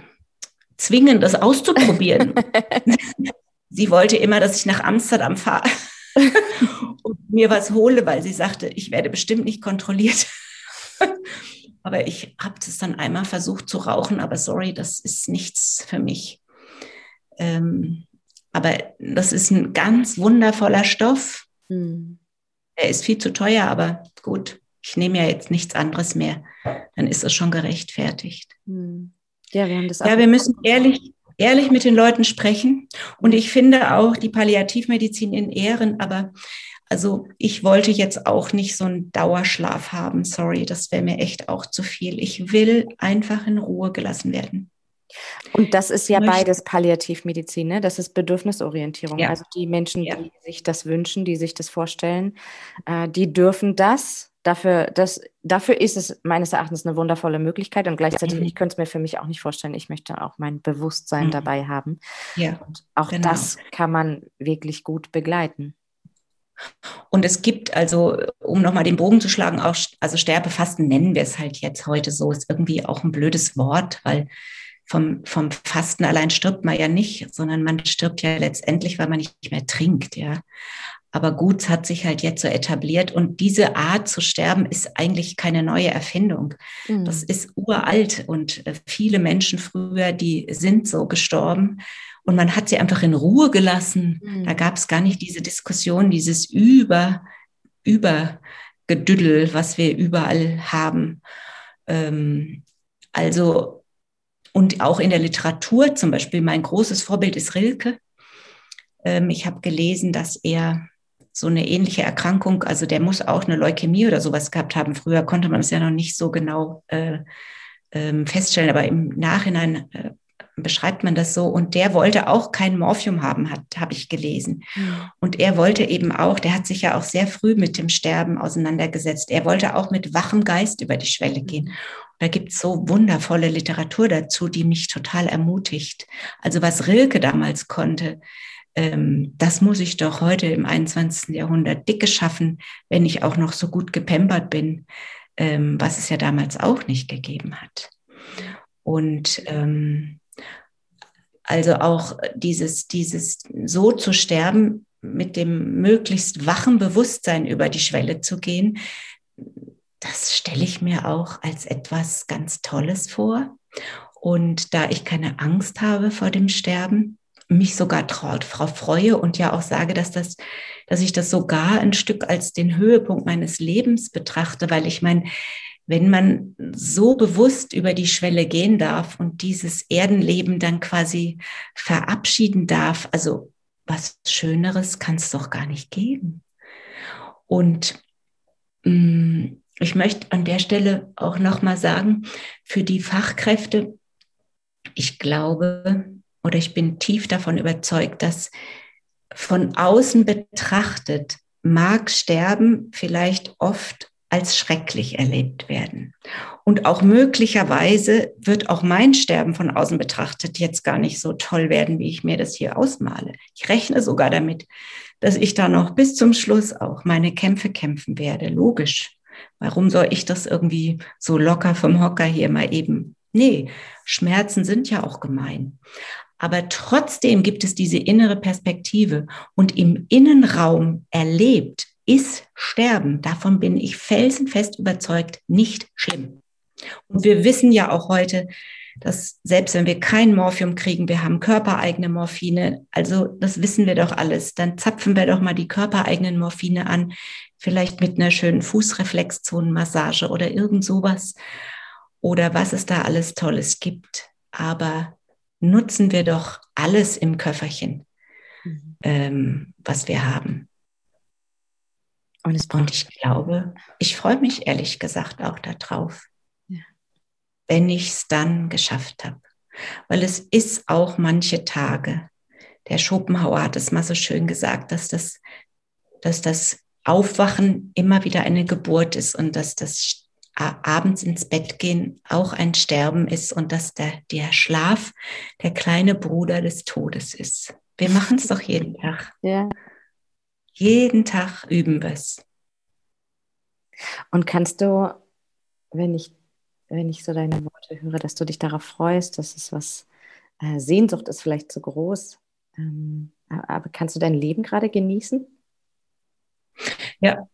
zwingen, das auszuprobieren. sie wollte immer, dass ich nach Amsterdam fahre und mir was hole, weil sie sagte, ich werde bestimmt nicht kontrolliert. aber ich habe es dann einmal versucht zu rauchen, aber sorry, das ist nichts für mich. Ähm, aber das ist ein ganz wundervoller Stoff hm. Er ist viel zu teuer, aber gut, ich nehme ja jetzt nichts anderes mehr. Dann ist es schon gerechtfertigt. Hm. Ja, wir haben das Ja, wir müssen ehrlich, ehrlich mit den Leuten sprechen. Und ich finde auch die Palliativmedizin in Ehren, aber also ich wollte jetzt auch nicht so einen Dauerschlaf haben. Sorry, das wäre mir echt auch zu viel. Ich will einfach in Ruhe gelassen werden. Und das ist ja beides Palliativmedizin, ne? das ist Bedürfnisorientierung. Ja. Also die Menschen, ja. die sich das wünschen, die sich das vorstellen, äh, die dürfen das. Dafür, das. dafür ist es meines Erachtens eine wundervolle Möglichkeit und gleichzeitig, mhm. ich könnte es mir für mich auch nicht vorstellen, ich möchte auch mein Bewusstsein mhm. dabei haben. Ja, und auch genau. das kann man wirklich gut begleiten. Und es gibt also, um nochmal den Bogen zu schlagen, auch, also Sterbefasten nennen wir es halt jetzt heute so, ist irgendwie auch ein blödes Wort, weil vom, vom Fasten allein stirbt man ja nicht, sondern man stirbt ja letztendlich, weil man nicht mehr trinkt, ja. Aber Guts hat sich halt jetzt so etabliert und diese Art zu sterben ist eigentlich keine neue Erfindung. Mhm. Das ist uralt und äh, viele Menschen früher, die sind so gestorben und man hat sie einfach in Ruhe gelassen. Mhm. Da gab es gar nicht diese Diskussion, dieses Über, Übergedüdel, was wir überall haben. Ähm, also und auch in der Literatur, zum Beispiel mein großes Vorbild ist Rilke. Ähm, ich habe gelesen, dass er so eine ähnliche Erkrankung, also der muss auch eine Leukämie oder sowas gehabt haben. Früher konnte man es ja noch nicht so genau äh, äh, feststellen, aber im Nachhinein äh, beschreibt man das so. Und der wollte auch kein Morphium haben, habe ich gelesen. Und er wollte eben auch, der hat sich ja auch sehr früh mit dem Sterben auseinandergesetzt. Er wollte auch mit wachem Geist über die Schwelle gehen. Da gibt es so wundervolle Literatur dazu, die mich total ermutigt. Also was Rilke damals konnte, ähm, das muss ich doch heute im 21. Jahrhundert dicke schaffen, wenn ich auch noch so gut gepempert bin, ähm, was es ja damals auch nicht gegeben hat. Und ähm, also auch dieses, dieses so zu sterben, mit dem möglichst wachen Bewusstsein über die Schwelle zu gehen, das stelle ich mir auch als etwas ganz Tolles vor. Und da ich keine Angst habe vor dem Sterben, mich sogar traut, Frau freue und ja auch sage, dass das, dass ich das sogar ein Stück als den Höhepunkt meines Lebens betrachte, weil ich meine, wenn man so bewusst über die Schwelle gehen darf und dieses Erdenleben dann quasi verabschieden darf, also was Schöneres kann es doch gar nicht geben. Und mh, mm, ich möchte an der Stelle auch nochmal sagen, für die Fachkräfte, ich glaube oder ich bin tief davon überzeugt, dass von außen betrachtet mag Sterben vielleicht oft als schrecklich erlebt werden. Und auch möglicherweise wird auch mein Sterben von außen betrachtet jetzt gar nicht so toll werden, wie ich mir das hier ausmale. Ich rechne sogar damit, dass ich da noch bis zum Schluss auch meine Kämpfe kämpfen werde, logisch. Warum soll ich das irgendwie so locker vom Hocker hier mal eben? Nee, Schmerzen sind ja auch gemein. Aber trotzdem gibt es diese innere Perspektive und im Innenraum erlebt ist Sterben, davon bin ich felsenfest überzeugt, nicht schlimm. Und wir wissen ja auch heute, dass selbst wenn wir kein Morphium kriegen, wir haben körpereigene Morphine, also das wissen wir doch alles, dann zapfen wir doch mal die körpereigenen Morphine an, vielleicht mit einer schönen Fußreflexzonenmassage oder irgend sowas oder was es da alles Tolles gibt. Aber nutzen wir doch alles im Köfferchen, mhm. ähm, was wir haben. Und, und ich glaube, ich freue mich ehrlich gesagt auch darauf, ja. wenn ich es dann geschafft habe. Weil es ist auch manche Tage, der Schopenhauer hat es mal so schön gesagt, dass das, dass das Aufwachen immer wieder eine Geburt ist und dass das abends ins Bett gehen auch ein Sterben ist und dass der, der Schlaf der kleine Bruder des Todes ist. Wir machen es doch jeden Tag. Ja. Jeden Tag üben wir es. Und kannst du, wenn ich, wenn ich so deine Worte höre, dass du dich darauf freust, dass es was, äh, Sehnsucht ist vielleicht zu groß, ähm, aber kannst du dein Leben gerade genießen? Ja.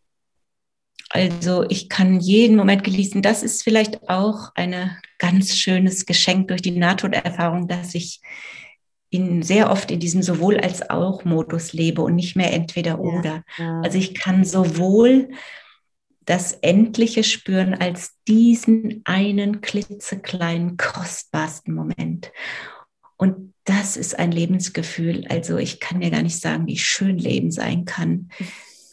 Also ich kann jeden Moment genießen. Das ist vielleicht auch ein ganz schönes Geschenk durch die Nahtoderfahrung, dass ich in, sehr oft in diesem sowohl als auch Modus lebe und nicht mehr entweder oder. Ja. Also ich kann sowohl das Endliche spüren als diesen einen klitzekleinen, kostbarsten Moment. Und das ist ein Lebensgefühl. Also ich kann dir gar nicht sagen, wie schön Leben sein kann,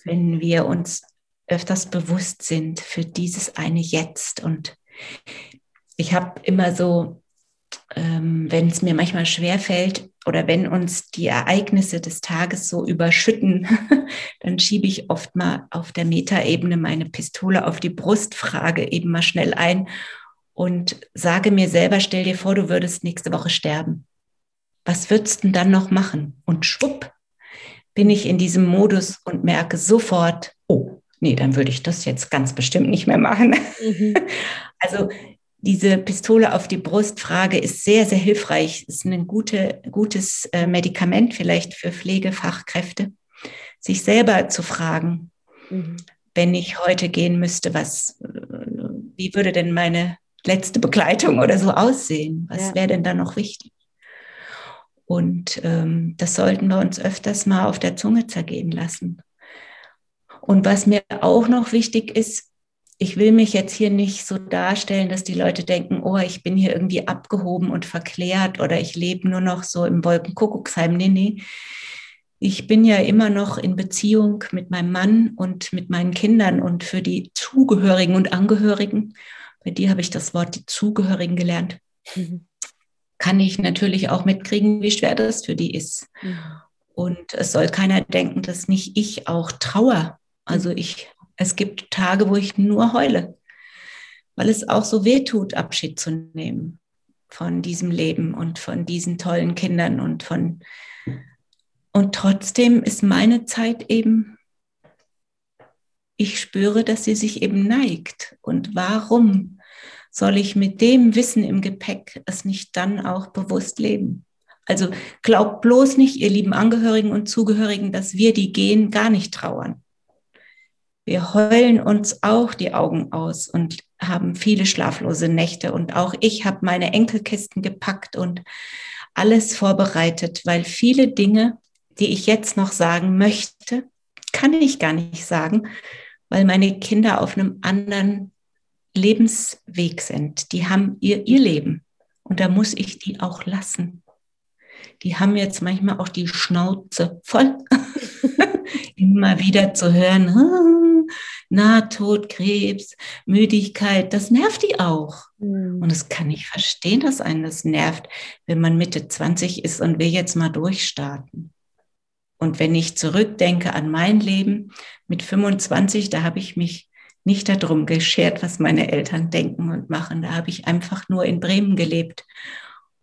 wenn wir uns öfters bewusst sind für dieses eine Jetzt. Und ich habe immer so, ähm, wenn es mir manchmal schwer fällt oder wenn uns die Ereignisse des Tages so überschütten, dann schiebe ich oft mal auf der Metaebene meine Pistole auf die Brust, frage eben mal schnell ein und sage mir selber, stell dir vor, du würdest nächste Woche sterben. Was würdest du denn dann noch machen? Und schwupp, bin ich in diesem Modus und merke sofort, oh, nee, dann würde ich das jetzt ganz bestimmt nicht mehr machen. Mhm. Also diese Pistole auf die Brust-Frage ist sehr, sehr hilfreich. Ist ein gute, gutes äh, Medikament vielleicht für Pflegefachkräfte, sich selber zu fragen, mhm. wenn ich heute gehen müsste, was, äh, wie würde denn meine letzte Begleitung oder so aussehen? Was ja. wäre denn da noch wichtig? Und ähm, das sollten wir uns öfters mal auf der Zunge zergehen lassen. Und was mir auch noch wichtig ist, ich will mich jetzt hier nicht so darstellen, dass die Leute denken, oh, ich bin hier irgendwie abgehoben und verklärt oder ich lebe nur noch so im Wolkenkuckucksheim. Nee, nee. Ich bin ja immer noch in Beziehung mit meinem Mann und mit meinen Kindern und für die Zugehörigen und Angehörigen. Bei dir habe ich das Wort die Zugehörigen gelernt. Mhm kann ich natürlich auch mitkriegen, wie schwer das für die ist. Mhm. Und es soll keiner denken, dass nicht ich auch trauer. Also mhm. ich, es gibt Tage, wo ich nur heule, weil es auch so weh tut, Abschied zu nehmen von diesem Leben und von diesen tollen Kindern und von, und trotzdem ist meine Zeit eben, ich spüre, dass sie sich eben neigt. Und warum soll ich mit dem Wissen im Gepäck es nicht dann auch bewusst leben? Also glaubt bloß nicht, ihr lieben Angehörigen und Zugehörigen, dass wir, die gehen, gar nicht trauern. Wir heulen uns auch die Augen aus und haben viele schlaflose Nächte. Und auch ich habe meine Enkelkisten gepackt und alles vorbereitet, weil viele Dinge, die ich jetzt noch sagen möchte, kann ich gar nicht sagen, weil meine Kinder auf einem anderen Lebensweg sind. Die haben ihr, ihr Leben. Und da muss ich die auch lassen. Die haben jetzt manchmal auch die Schnauze voll. Immer wieder zu hören, ah, Nahtod, Krebs, Müdigkeit, das nervt die auch. Mhm. Und das kann ich verstehen, dass einen das nervt, wenn man Mitte 20 ist und will jetzt mal durchstarten. Und wenn ich zurückdenke an mein Leben mit 25, da habe ich mich nicht darum geschert, was meine Eltern denken und machen. Da habe ich einfach nur in Bremen gelebt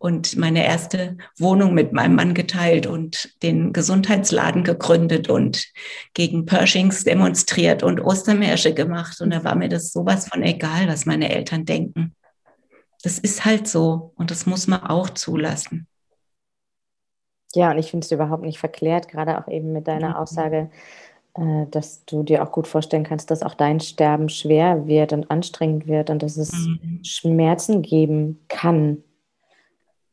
und meine erste Wohnung mit meinem Mann geteilt und den Gesundheitsladen gegründet und gegen Pershings demonstriert und Ostermärsche gemacht. Und da war mir das sowas von egal, was meine Eltern denken. Das ist halt so und das muss man auch zulassen. Ja, und ich finde es überhaupt nicht verklärt, gerade auch eben mit deiner mhm. Aussage, äh, dass du dir auch gut vorstellen kannst, dass auch dein Sterben schwer wird und anstrengend wird und dass es mhm. Schmerzen geben kann.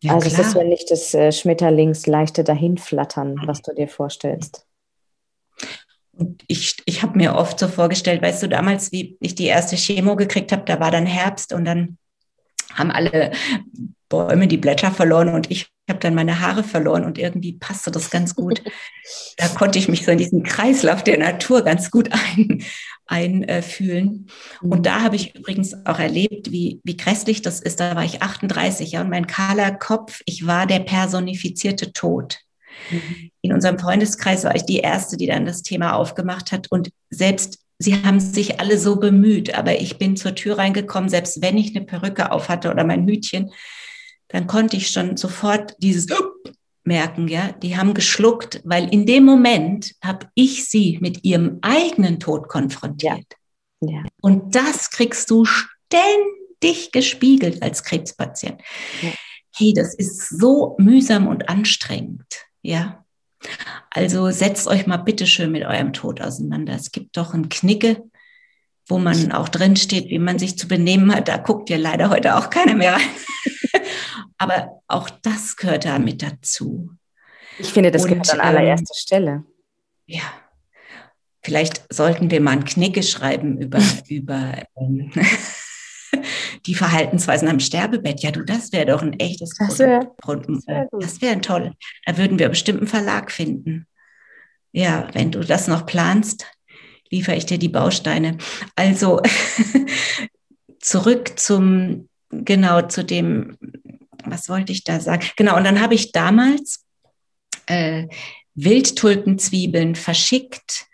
Ja, also klar. es ist ja nicht das äh, Schmetterlingsleichte Dahinflattern, mhm. was du dir vorstellst. Und ich, ich habe mir oft so vorgestellt, weißt du, damals, wie ich die erste Chemo gekriegt habe, da war dann Herbst und dann haben alle Bäume die Blätter verloren und ich habe dann meine Haare verloren und irgendwie passte das ganz gut. da konnte ich mich so in diesen Kreislauf der Natur ganz gut ein, einfühlen. Äh, und da habe ich übrigens auch erlebt, wie, wie grässlich das ist. Da war ich 38 ja, und mein kahler Kopf, ich war der personifizierte Tod. Mhm. In unserem Freundeskreis war ich die Erste, die dann das Thema aufgemacht hat. Und selbst sie haben sich alle so bemüht, aber ich bin zur Tür reingekommen, selbst wenn ich eine Perücke auf hatte oder mein Hütchen, dann konnte ich schon sofort dieses merken, ja, die haben geschluckt, weil in dem Moment habe ich sie mit ihrem eigenen Tod konfrontiert. Ja. ja. Und das kriegst du ständig gespiegelt als Krebspatient. Ja. Hey, das ist so mühsam und anstrengend, ja. Also setzt euch mal bitte schön mit eurem Tod auseinander. Es gibt doch ein Knicke, wo man auch drin steht, wie man sich zu benehmen hat. Da guckt ja leider heute auch keiner mehr rein. Aber auch das gehört da mit dazu. Ich finde, das Und, gehört an allererster ähm, Stelle. Ja. Vielleicht sollten wir mal ein Knicke schreiben über, über ähm, die Verhaltensweisen am Sterbebett. Ja, du, das wäre doch ein echtes Das wäre das wär toll. Da würden wir bestimmt einen Verlag finden. Ja, wenn du das noch planst, liefere ich dir die Bausteine. Also zurück zum, genau, zu dem, was wollte ich da sagen? Genau, und dann habe ich damals äh, Wildtulpenzwiebeln verschickt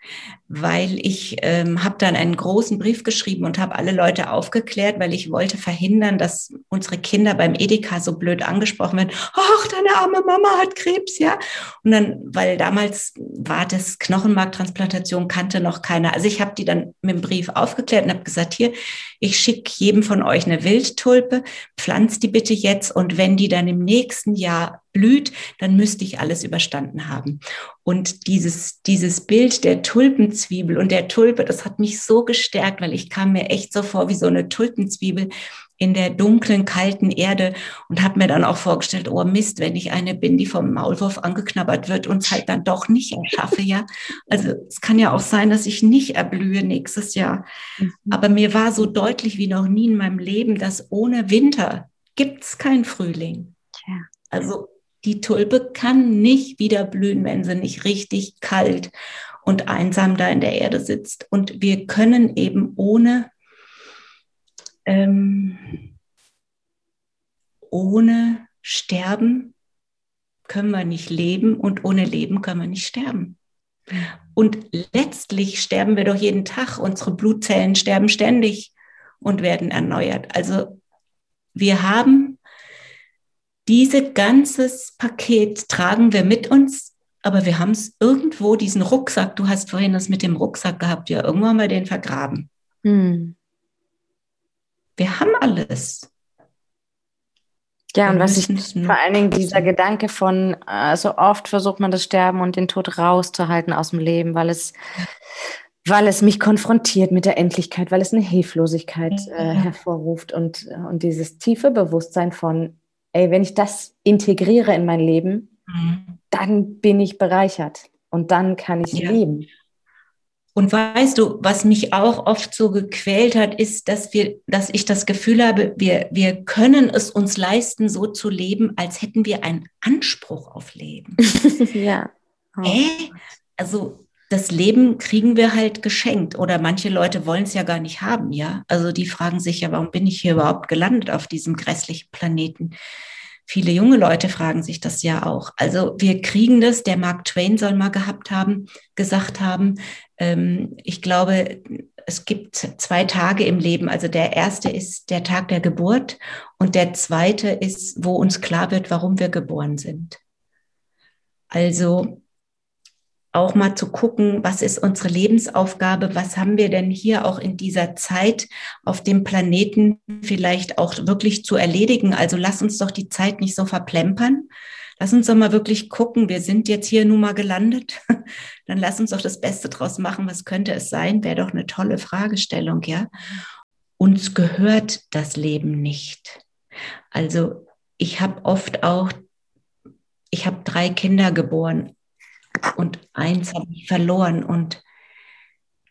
weil ich ähm, habe dann einen großen Brief geschrieben und habe alle Leute aufgeklärt, weil ich wollte verhindern, dass unsere Kinder beim Edeka so blöd angesprochen werden. Ach, deine arme Mama hat Krebs, ja. Und dann, weil damals war das Knochenmarktransplantation kannte noch keiner. Also ich habe die dann mit dem Brief aufgeklärt und habe gesagt, hier, ich schicke jedem von euch eine Wildtulpe, pflanzt die bitte jetzt und wenn die dann im nächsten Jahr blüht, dann müsste ich alles überstanden haben. Und dieses, dieses Bild der Tulpenzwiebel und der Tulpe, das hat mich so gestärkt, weil ich kam mir echt so vor wie so eine Tulpenzwiebel in der dunklen, kalten Erde und habe mir dann auch vorgestellt, oh Mist, wenn ich eine bin, die vom Maulwurf angeknabbert wird und es halt dann doch nicht erschaffe, ja. Also es kann ja auch sein, dass ich nicht erblühe nächstes Jahr. Mhm. Aber mir war so deutlich wie noch nie in meinem Leben, dass ohne Winter gibt es keinen Frühling. Also die Tulpe kann nicht wieder blühen, wenn sie nicht richtig kalt und einsam da in der Erde sitzt. Und wir können eben ohne, ähm, ohne Sterben können wir nicht leben und ohne Leben können wir nicht sterben. Und letztlich sterben wir doch jeden Tag. Unsere Blutzellen sterben ständig und werden erneuert. Also wir haben diese ganzes Paket tragen wir mit uns, aber wir haben es irgendwo, diesen Rucksack, du hast vorhin das mit dem Rucksack gehabt, ja, irgendwann haben wir den vergraben. Hm. Wir haben alles. Ja, und was ich vor allen Dingen dieser Gedanke von, äh, so oft versucht man das Sterben und den Tod rauszuhalten aus dem Leben, weil es, weil es mich konfrontiert mit der Endlichkeit, weil es eine Hilflosigkeit äh, hervorruft und, und dieses tiefe Bewusstsein von, ey, wenn ich das integriere in mein Leben, mhm. dann bin ich bereichert und dann kann ich ja. leben. Und weißt du, was mich auch oft so gequält hat, ist, dass wir, dass ich das Gefühl habe, wir, wir können es uns leisten, so zu leben, als hätten wir einen Anspruch auf Leben. ja. Oh. Äh? Also das Leben kriegen wir halt geschenkt oder manche Leute wollen es ja gar nicht haben, ja. Also die fragen sich ja, warum bin ich hier überhaupt gelandet auf diesem grässlichen Planeten? Viele junge Leute fragen sich das ja auch. Also wir kriegen das, der Mark Twain soll mal gehabt haben, gesagt haben, ähm, ich glaube, es gibt zwei Tage im Leben. Also der erste ist der Tag der Geburt und der zweite ist, wo uns klar wird, warum wir geboren sind. Also auch mal zu gucken, was ist unsere Lebensaufgabe, was haben wir denn hier auch in dieser Zeit auf dem Planeten vielleicht auch wirklich zu erledigen. Also lass uns doch die Zeit nicht so verplempern. Lass uns doch mal wirklich gucken, wir sind jetzt hier nun mal gelandet. Dann lass uns doch das Beste draus machen. Was könnte es sein? Wäre doch eine tolle Fragestellung, ja. Uns gehört das Leben nicht. Also ich habe oft auch, ich habe drei Kinder geboren und eins habe ich verloren. Und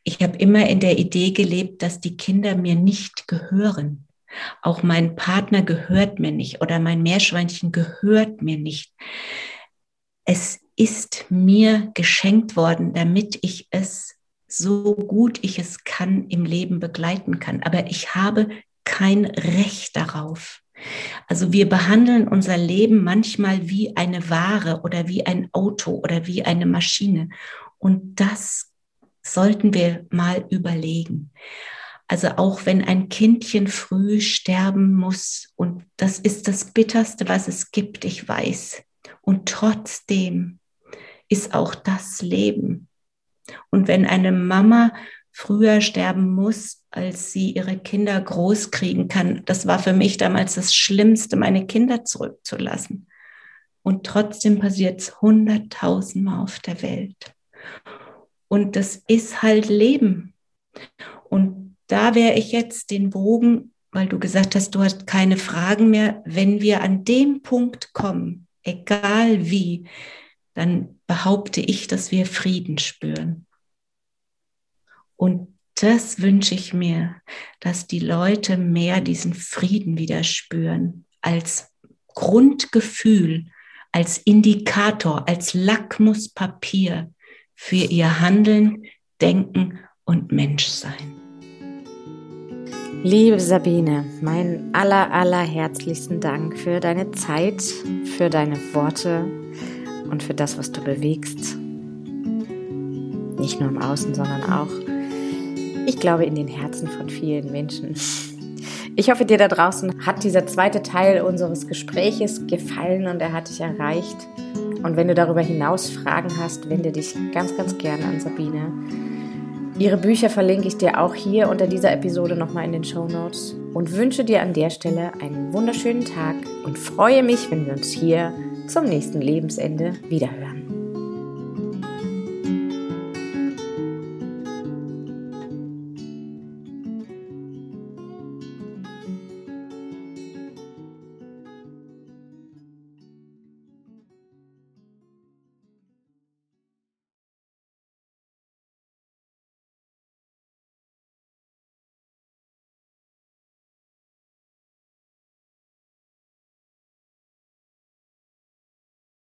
ich habe immer in der Idee gelebt, dass die Kinder mir nicht gehören. Auch mein Partner gehört mir nicht oder mein Meerschweinchen gehört mir nicht. Es ist mir geschenkt worden, damit ich es so gut ich es kann im Leben begleiten kann. Aber ich habe kein Recht darauf. Also wir behandeln unser Leben manchmal wie eine Ware oder wie ein Auto oder wie eine Maschine. Und das sollten wir mal überlegen. Also auch wenn ein Kindchen früh sterben muss, und das ist das Bitterste, was es gibt, ich weiß. Und trotzdem ist auch das Leben. Und wenn eine Mama früher sterben muss, als sie ihre Kinder groß kriegen kann, das war für mich damals das Schlimmste, meine Kinder zurückzulassen. Und trotzdem passiert es hunderttausendmal auf der Welt. Und das ist halt Leben. Und da wäre ich jetzt den Bogen, weil du gesagt hast, du hast keine Fragen mehr. Wenn wir an dem Punkt kommen, egal wie, dann behaupte ich, dass wir Frieden spüren. Und das wünsche ich mir, dass die Leute mehr diesen Frieden wieder spüren als Grundgefühl, als Indikator, als Lackmuspapier für ihr Handeln, Denken und Menschsein. Liebe Sabine, meinen aller, aller herzlichsten Dank für deine Zeit, für deine Worte und für das, was du bewegst. Nicht nur im Außen, sondern auch, ich glaube, in den Herzen von vielen Menschen. Ich hoffe, dir da draußen hat dieser zweite Teil unseres Gespräches gefallen und er hat dich erreicht. Und wenn du darüber hinaus Fragen hast, wende dich ganz, ganz gerne an Sabine. Ihre Bücher verlinke ich dir auch hier unter dieser Episode nochmal in den Show Notes und wünsche dir an der Stelle einen wunderschönen Tag und freue mich, wenn wir uns hier zum nächsten Lebensende wiederhören.